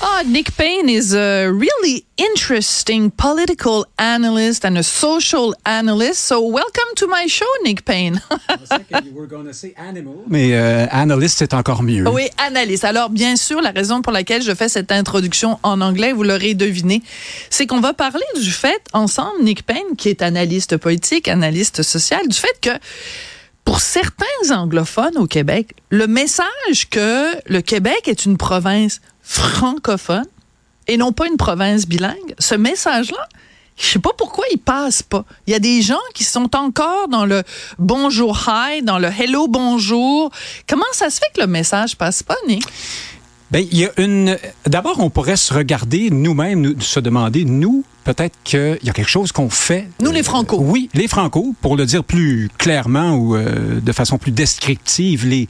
Oh, Nick Payne is a really interesting political analyst and a social analyst. So welcome to my show, Nick Payne. Mais euh, analyst, c'est encore mieux. Oui, analyste. Alors, bien sûr, la raison pour laquelle je fais cette introduction en anglais, vous l'aurez deviné, c'est qu'on va parler du fait, ensemble, Nick Payne, qui est analyste politique, analyste social, du fait que pour certains anglophones au Québec, le message que le Québec est une province francophone et non pas une province bilingue, ce message-là, je sais pas pourquoi il passe pas. Il y a des gens qui sont encore dans le bonjour hi, dans le hello bonjour. Comment ça se fait que le message passe pas, Nick? Ben, il y a une. D'abord, on pourrait se regarder nous-mêmes, se demander, nous, peut-être qu'il y a quelque chose qu'on fait. Nous, les Franco. oui, les Franco, pour le dire plus clairement ou euh, de façon plus descriptive, les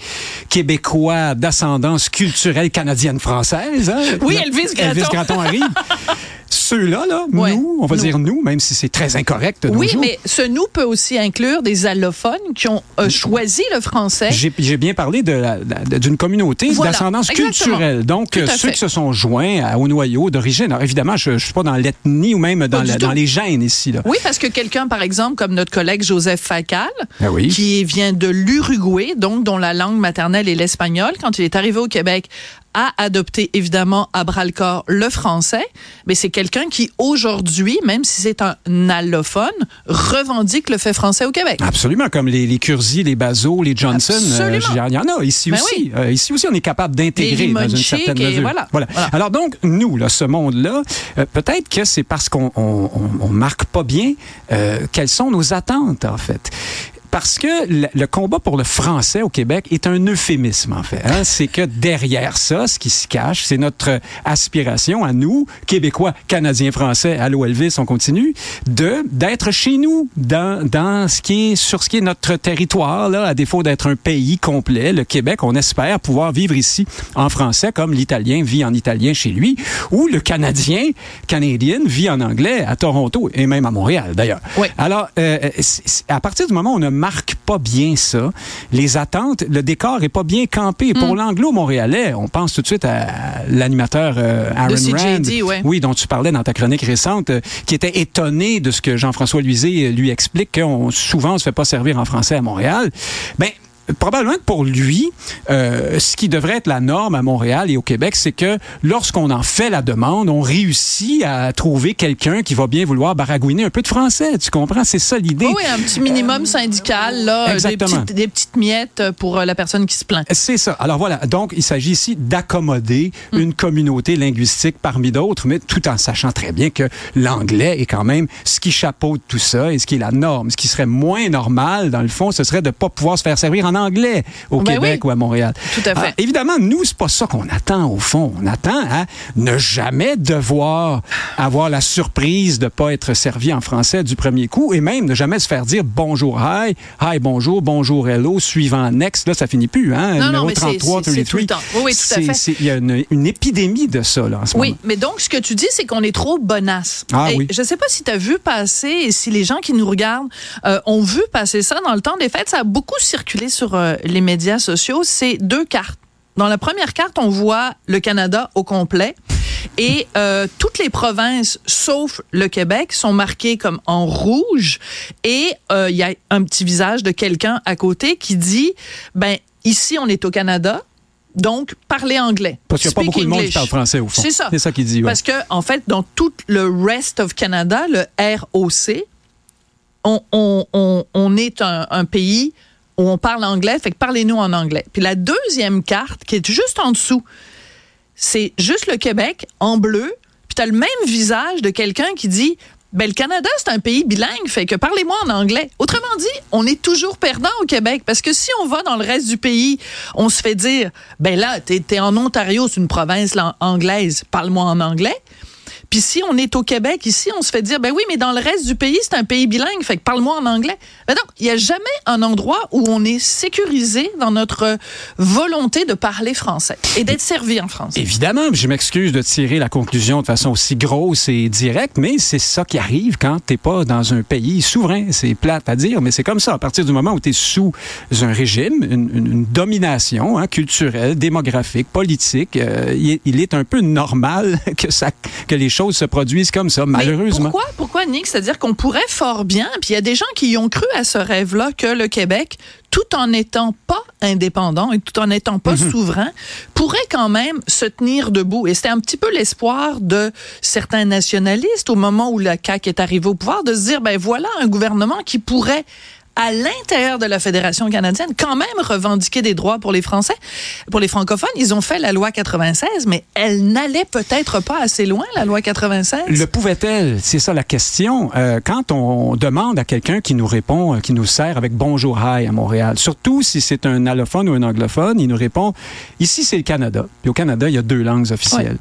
Québécois d'ascendance culturelle canadienne-française. Hein? Oui, Elvis Gratton. Elvis Gratton arrive. Ceux-là, là, nous, on va dire nous, même si c'est très incorrect. De oui, mais ce nous peut aussi inclure des allophones qui ont euh, choisi le français. J'ai bien parlé d'une communauté Voilà, d'ascendance culturelle. Donc, à ceux fait. qui se sont joints à- au noyau d'origine. Alors, évidemment, je ne suis pas dans l'ethnie ou même dans, la- dans les gènes ici. Là. Oui, parce que quelqu'un, par exemple, comme notre collègue Joseph Facal, Ah oui. qui vient de l'Uruguay, donc dont la langue maternelle est l'espagnol, quand il est arrivé au Québec, a adopté évidemment à bras le corps le français, mais c'est quelqu'un qui aujourd'hui, même si c'est un allophone, revendique le fait français au Québec. Absolument, comme les, les Curzi, les Bazot, les Johnson. euh, il y en a ici Ben aussi. oui. Euh, ici aussi, on est capable d'intégrer dans une certaine mesure. voilà. Voilà. Alors donc, nous, là, ce monde-là, euh, peut-être que c'est parce qu'on on, on- on marque pas bien euh, quelles sont nos attentes, en fait. Parce que le, combat pour le français au Québec est un euphémisme, en fait. hein. C'est que derrière ça, ce qui se cache, c'est notre aspiration à nous, Québécois, Canadiens, Français, allô Elvis, on continue, de d'être chez nous, dans, dans ce qui est, sur ce qui est notre territoire, là, à défaut d'être un pays complet, le Québec, on espère pouvoir vivre ici en français, comme l'Italien vit en italien chez lui, ou le Canadien, Canadien vit en anglais à Toronto et même à Montréal, d'ailleurs. Oui. Alors, euh, c'est- à partir du moment où on ne marque pas bien ça, les attentes, le décor est pas bien campé. Pour Mm. l'anglo-montréalais, on pense tout de suite à l'animateur euh, Aaron CJD, Rand, ouais. oui, dont tu parlais dans ta chronique récente, euh, qui était étonné de ce que Jean-François Luisé euh, lui explique qu'on souvent on se fait pas servir en français à Montréal. Ben Probablement que pour lui, euh, ce qui devrait être la norme à Montréal et au Québec, c'est que lorsqu'on en fait la demande, on réussit à trouver quelqu'un qui va bien vouloir baragouiner un peu de français. Tu comprends? C'est ça l'idée. Oui, un petit minimum syndical, là, euh, des petites, des petites miettes pour euh, la personne qui se plaint. C'est ça. Alors voilà, donc il s'agit ici d'accommoder Hmm. une communauté linguistique parmi d'autres, mais tout en sachant très bien que l'anglais est quand même ce qui chapeaute tout ça et ce qui est la norme. Ce qui serait moins normal, dans le fond, ce serait de ne pas pouvoir se faire servir en anglais au Ben Québec oui. ou à Montréal. Tout à fait. Alors, évidemment, nous, c'est pas ça qu'on attend au fond. On attend à ne jamais devoir avoir la surprise de pas être servi en français du premier coup et même ne jamais se faire dire bonjour, hi, hi, bonjour, bonjour, hello, suivant next. Là, ça finit plus, hein? Non, non, mais c'est- 33, c'est- c'est tout le 33. temps. Oui, oui, tout à fait. Il y a une, une épidémie de ça, là, en ce Oui, moment. mais donc ce que tu dis, c'est qu'on est trop bonasse. Ah Et oui. Je sais pas si tu as vu passer et si les gens qui nous regardent euh, ont vu passer ça dans le temps des fêtes. Ça a beaucoup circulé sur euh, les médias sociaux. C'est deux cartes. Dans la première carte, on voit le Canada au complet. Et euh, toutes les provinces, sauf le Québec, sont marquées comme en rouge. Et euh, il y a un petit visage de quelqu'un à côté qui dit, ben ici on est au Canada, donc parlez anglais. Parce qu'il n'y a pas beaucoup de monde qui parle français, au fond. C'est ça. C'est ça qu'il dit, ouais. Parce que, en fait, dans tout le rest of Canada, le ROC, on, on, on, on est un, un pays où on parle anglais, fait que parlez-nous en anglais. Puis la deuxième carte, qui est juste en dessous, c'est juste le Québec en bleu, puis tu le même visage de quelqu'un qui dit ben, le Canada, c'est un pays bilingue, fait que parlez-moi en anglais. Autrement dit, on est toujours perdant au Québec parce que si on va dans le reste du pays, on se fait dire ben là, t'es es en Ontario, c'est une province anglaise, parle-moi en anglais. Puis si on est au Québec, ici, on se fait dire, ben oui, mais dans le reste du pays, c'est un pays bilingue, fait que parle-moi en anglais. Ben non, il n'y a jamais un endroit où on est sécurisé dans notre volonté de parler français et d'être servi en français. Évidemment, je m'excuse de tirer la conclusion de façon aussi grosse et directe, mais c'est ça qui arrive quand t'es pas dans un pays souverain. C'est plate à dire, mais c'est comme ça. À partir du moment où tu es sous un régime, une, une domination hein, culturelle, démographique, politique, euh, il, il, est un peu normal que, ça, que les choses se produisent comme ça, malheureusement. pourquoi, pourquoi, Nick? C'est-à-dire qu'on pourrait fort bien, puis il y a des gens qui y ont cru à ce rêve-là, que le Québec tout en n'étant pas indépendant et tout en n'étant pas mhm. souverain, pourrait quand même se tenir debout. Et c'était un petit peu l'espoir de certains nationalistes au moment où la CAQ est arrivée au pouvoir, de se dire, ben voilà un gouvernement qui pourrait à l'intérieur de la Fédération canadienne, quand même revendiquer des droits pour les Français, pour les francophones. Ils ont fait la loi 96, mais elle n'allait peut-être pas assez loin, la loi 96. Le pouvait-elle? C'est ça la question. Euh, quand on demande à quelqu'un qui nous répond, euh, qui nous sert avec Bonjour Hi à Montréal, surtout si c'est un allophone ou un anglophone, il nous répond, ici c'est le Canada. Puis au Canada, il y a deux langues officielles.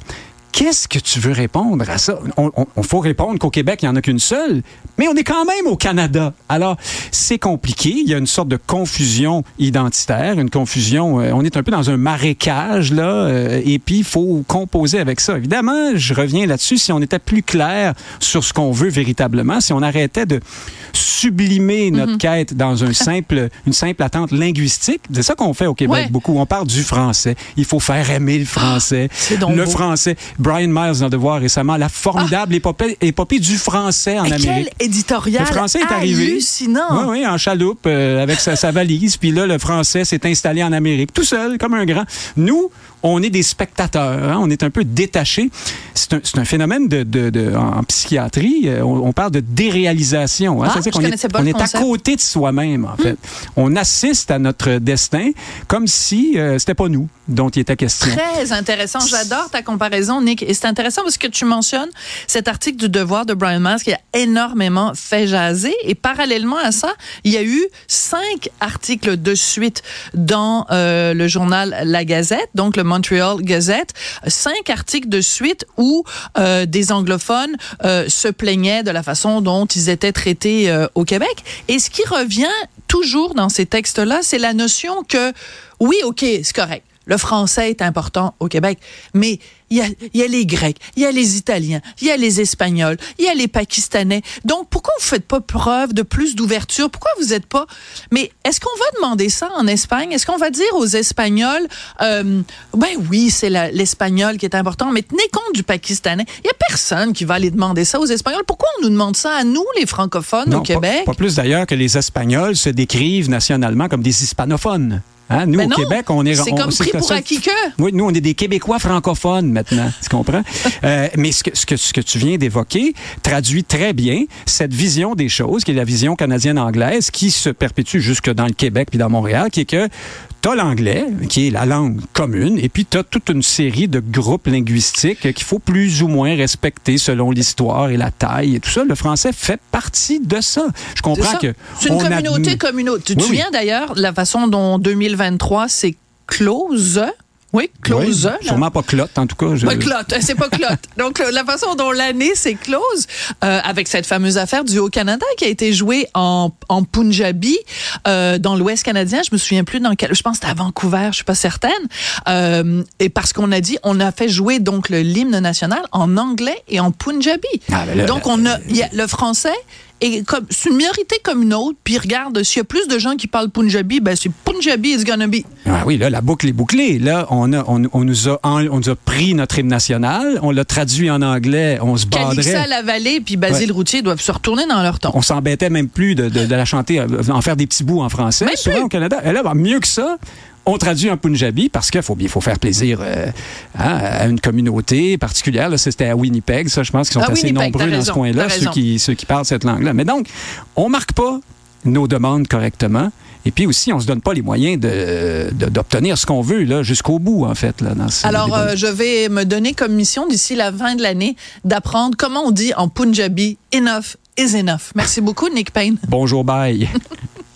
Qu'est-ce que tu veux répondre à ça? On, faut répondre qu'au Québec, il n'y en a qu'une seule, mais on est quand même au Canada. Alors, c'est compliqué. Il y a une sorte de confusion identitaire, une confusion. Euh, on est un peu dans un marécage, là, euh, et puis il faut composer avec ça. Évidemment, je reviens là-dessus. Si on était plus clair sur ce qu'on veut véritablement, si on arrêtait de sublimer notre mhm. quête dans un simple, une simple attente linguistique, c'est ça qu'on fait au Québec beaucoup. On parle du français. Il faut faire aimer le français. Ah, le français. Brian Miles dans Devoir récemment, la formidable épopée, épopée, du français en Et Amérique. Quel éditorial Le français est arrivé. Hallucinant. Oui, oui, en chaloupe, euh, avec sa, sa valise. Puis là, le français s'est installé en Amérique, tout seul, comme un grand. Nous, on est des spectateurs, hein, on est un peu détachés. C'est un, un, phénomène de, de, de, en psychiatrie, euh, on, on, parle de déréalisation. Hein, ah, C'est-à-dire qu'on est, on est à côté de soi-même, en fait. Hmm. On assiste à notre destin comme si euh, c'était pas nous dont il était question. Très intéressant. J'adore ta comparaison, Et c'est intéressant parce que tu mentionnes cet article du Devoir de Brian Miles qui a énormément fait jaser. Et parallèlement à ça, il y a eu cinq articles de suite dans euh, le journal La Gazette, donc le Montreal Gazette, cinq articles de suite où euh, des anglophones euh, se plaignaient de la façon dont ils étaient traités au Québec. Et ce qui revient toujours dans ces textes-là, c'est la notion que oui, ok, c'est correct le français est important au Québec, mais il y a, y a, les Grecs, il y a les Italiens, il y a les Espagnols, il y a les Pakistanais. Donc, pourquoi vous faites pas preuve de plus d'ouverture? Pourquoi vous êtes pas... Mais est-ce qu'on va demander ça en Espagne? Est-ce qu'on va dire aux Espagnols, euh, ben oui, c'est l'Espagnol qui est important, mais tenez compte du Pakistanais. Il y a personne qui va aller demander ça aux Espagnols. Pourquoi on nous demande ça à nous, les francophones, au Québec? Pas, pas plus d'ailleurs que les Espagnols se décrivent nationalement comme des hispanophones. Hein? Nous, au Québec, on est... C'est comme pris pour acquis que... Oui, nous, on est des Québécois francophones maintenant, tu comprends? euh, mais ce que, ce, que, ce que tu viens d'évoquer traduit très bien cette vision des choses, qui est la vision canadienne-anglaise, qui se perpétue jusque dans le Québec puis dans Montréal, qui est que tu as l'anglais, qui est la langue commune, et puis tu as toute une série de groupes linguistiques qu'il faut plus ou moins respecter selon l'histoire et la taille et tout ça. Le français fait partie de ça. Je comprends que... C'est une communauté communauté. Tu te souviens d'ailleurs la façon dont 2023 s'est close oui, close. Oui, sûrement pas clotte, en tout cas. Je... Pas clotte, c'est pas clotte. Donc, la façon dont l'année s'est close, euh, avec cette fameuse affaire du Haut-Canada qui a été jouée en, en Punjabi, euh, dans l'Ouest canadien, je me souviens plus dans quel, je pense que c'était à Vancouver, je suis pas certaine, euh, et parce qu'on a dit, on a fait jouer donc l'hymne national en anglais et en Punjabi. Ah, ben là, donc, on a, y a le français, et comme c'est une minorité comme une autre, puis regarde, s'il y a plus de gens qui parlent Punjabi, ben c'est Punjabi it's gonna be. Ah oui, là, la boucle est bouclée. Là, on, a, on, on nous a, on nous a pris notre hymne national, on l'a traduit en anglais, on se battrait. Calixa la vallée puis Basile ouais. Routier doivent se retourner dans leur temps. On s'embêtait même plus de, de, de, la chanter, euh, en faire des petits bouts en français. Même souvent plus. au Canada. Et là, ben, mieux que ça, on traduit en Punjabi parce qu'il faut, faut faire plaisir euh, hein, à une communauté particulière. C'était à Winnipeg, ça, je pense qu'ils sont à assez Winnipeg, nombreux dans ce coin-là, ceux qui, ceux qui parlent cette langue-là. Mais donc, on marque pas nos demandes correctement. Et puis aussi, on se donne pas les moyens d'obtenir de, ce qu'on veut là jusqu'au bout, en fait. Là, dans Alors, euh, je vais me donner comme mission d'ici la fin de l'année d'apprendre comment on dit en Punjabi enough is enough. Merci beaucoup, Nick Payne. Bonjour, bye.